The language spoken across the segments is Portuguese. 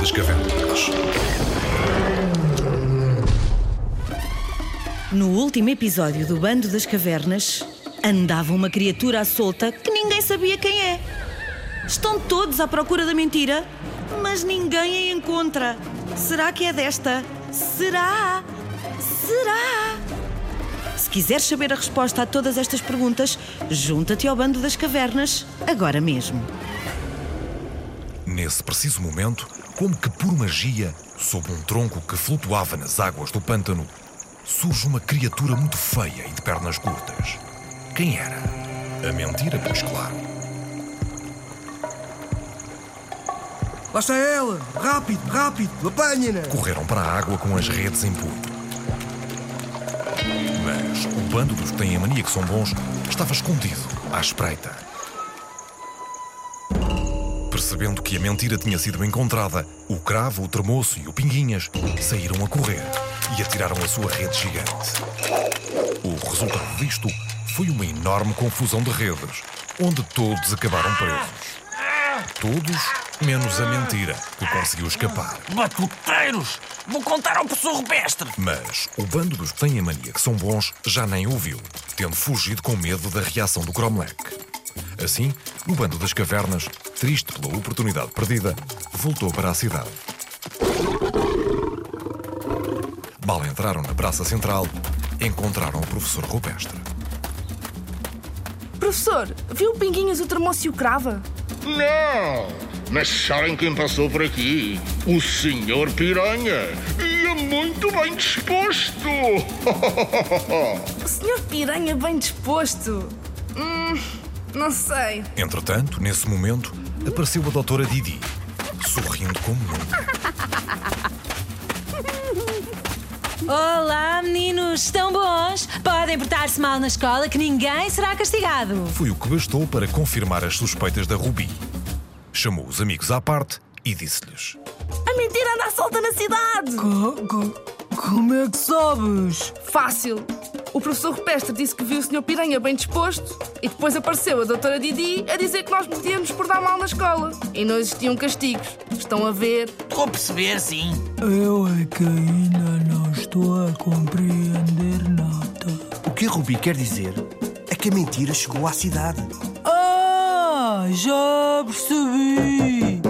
das No último episódio do Bando das Cavernas, andava uma criatura à solta que ninguém sabia quem é. Estão todos à procura da mentira, mas ninguém a encontra. Será que é desta? Será? Será? Se quiseres saber a resposta a todas estas perguntas, junta-te ao Bando das Cavernas agora mesmo. Nesse preciso momento, como que por magia, sob um tronco que flutuava nas águas do pântano, surge uma criatura muito feia e de pernas curtas. Quem era? A mentira, pois claro. Lá está ela! Rápido, rápido! Apanha-na! Correram para a água com as redes em punho. Mas o bando dos que têm a mania que são bons estava escondido, à espreita. Percebendo que a mentira tinha sido encontrada, o cravo, o tremoço e o pinguinhas saíram a correr e atiraram a sua rede gigante. O resultado disto foi uma enorme confusão de redes, onde todos acabaram presos. Todos, menos a mentira, que conseguiu escapar. Batuteiros! Vou contar ao professor rupestre! Mas o bando dos que têm a mania que são bons já nem ouviu, tendo fugido com medo da reação do Cromlech. Assim, o bando das cavernas, triste pela oportunidade perdida, voltou para a cidade. Mal entraram na praça central, encontraram o professor rupestre. Professor, viu o Pinguinhas, o Termoço e o Crava? Não! Mas sabem quem passou por aqui? O Senhor Piranha! E é muito bem disposto! O Senhor Piranha bem disposto? Hum, não sei. Entretanto, nesse momento, apareceu a doutora Didi, sorrindo como nunca. Olá, meninos! Estão bons? Podem portar-se mal na escola que ninguém será castigado. Foi o que bastou para confirmar as suspeitas da Rubi. Chamou os amigos à parte e disse-lhes: A mentira anda à solta na cidade! Como é que sabes? Fácil. O professor Rupestre disse que viu o Senhor Piranha bem disposto e depois apareceu a doutora Didi a dizer que nós podíamos portar mal na escola e não existiam castigos. Estão a ver? Estou a perceber, sim. Eu é que ainda não estou a compreender nada. O que a Rubi quer dizer é que a mentira chegou à cidade. Ah, já percebi!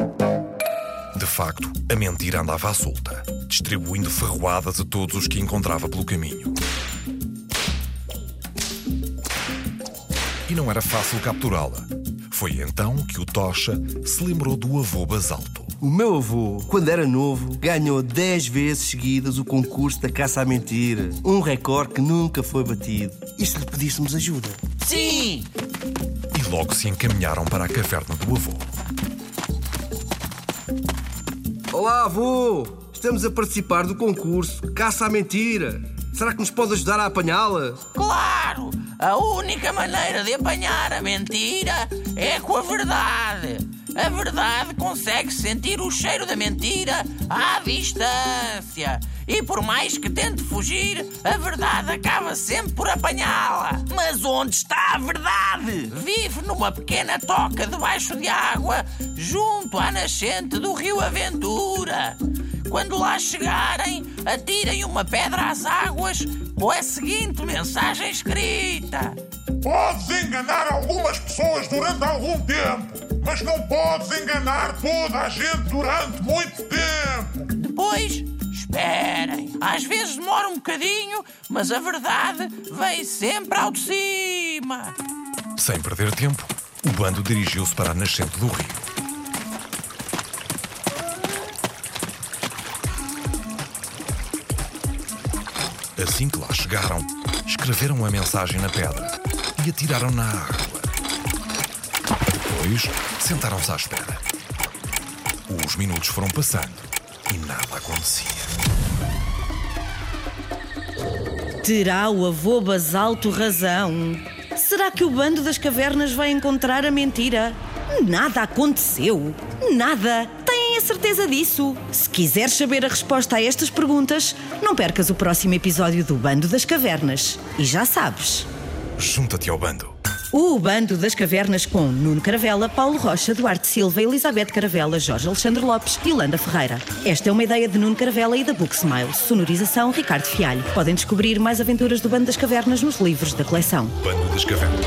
De facto, a mentira andava à solta, distribuindo ferroadas a todos os que encontrava pelo caminho. E não era fácil capturá-la. Foi então que o Tocha se lembrou do avô Basalto. O meu avô, quando era novo, ganhou 10 vezes seguidas o concurso da caça à mentira. Um recorde que nunca foi batido. E se lhe pedíssemos ajuda? Sim! E logo se encaminharam para a caverna do avô. Olá, avô! Estamos a participar do concurso Caça à Mentira. Será que nos pode ajudar a apanhá-la? Claro! A única maneira de apanhar a mentira é com a verdade. A verdade consegue sentir o cheiro da mentira à distância. E por mais que tente fugir, a verdade acaba sempre por apanhá-la. Mas onde está a verdade? Vive numa pequena toca debaixo de água, junto à nascente do rio Aventura. Quando lá chegarem, atirem uma pedra às águas com a seguinte mensagem escrita: Podes enganar algumas pessoas durante algum tempo, mas não podes enganar toda a gente durante muito tempo. Depois, esperem. Às vezes demora um bocadinho, mas a verdade vem sempre ao de cima. Sem perder tempo, o bando dirigiu-se para a nascente do rio. Assim que lá chegaram, escreveram a mensagem na pedra e atiraram na água. Depois, sentaram-se à espera. Os minutos foram passando e nada acontecia. Terá o avô Basalto razão? Será que o bando das cavernas vai encontrar a mentira? Nada aconteceu. Nada. Têm a certeza disso. Se quiseres saber a resposta a estas perguntas, não percas o próximo episódio do Bando das Cavernas. E já sabes. Junta-te ao bando. O Bando das Cavernas com Nuno Caravela, Paulo Rocha, Duarte Silva, Elizabeth Caravela, Jorge Alexandre Lopes e Landa Ferreira. Esta é uma ideia de Nuno Caravela e da Book Smile. Sonorização Ricardo Fialho. Podem descobrir mais aventuras do Bando das Cavernas nos livros da coleção. Bando das Cavernas.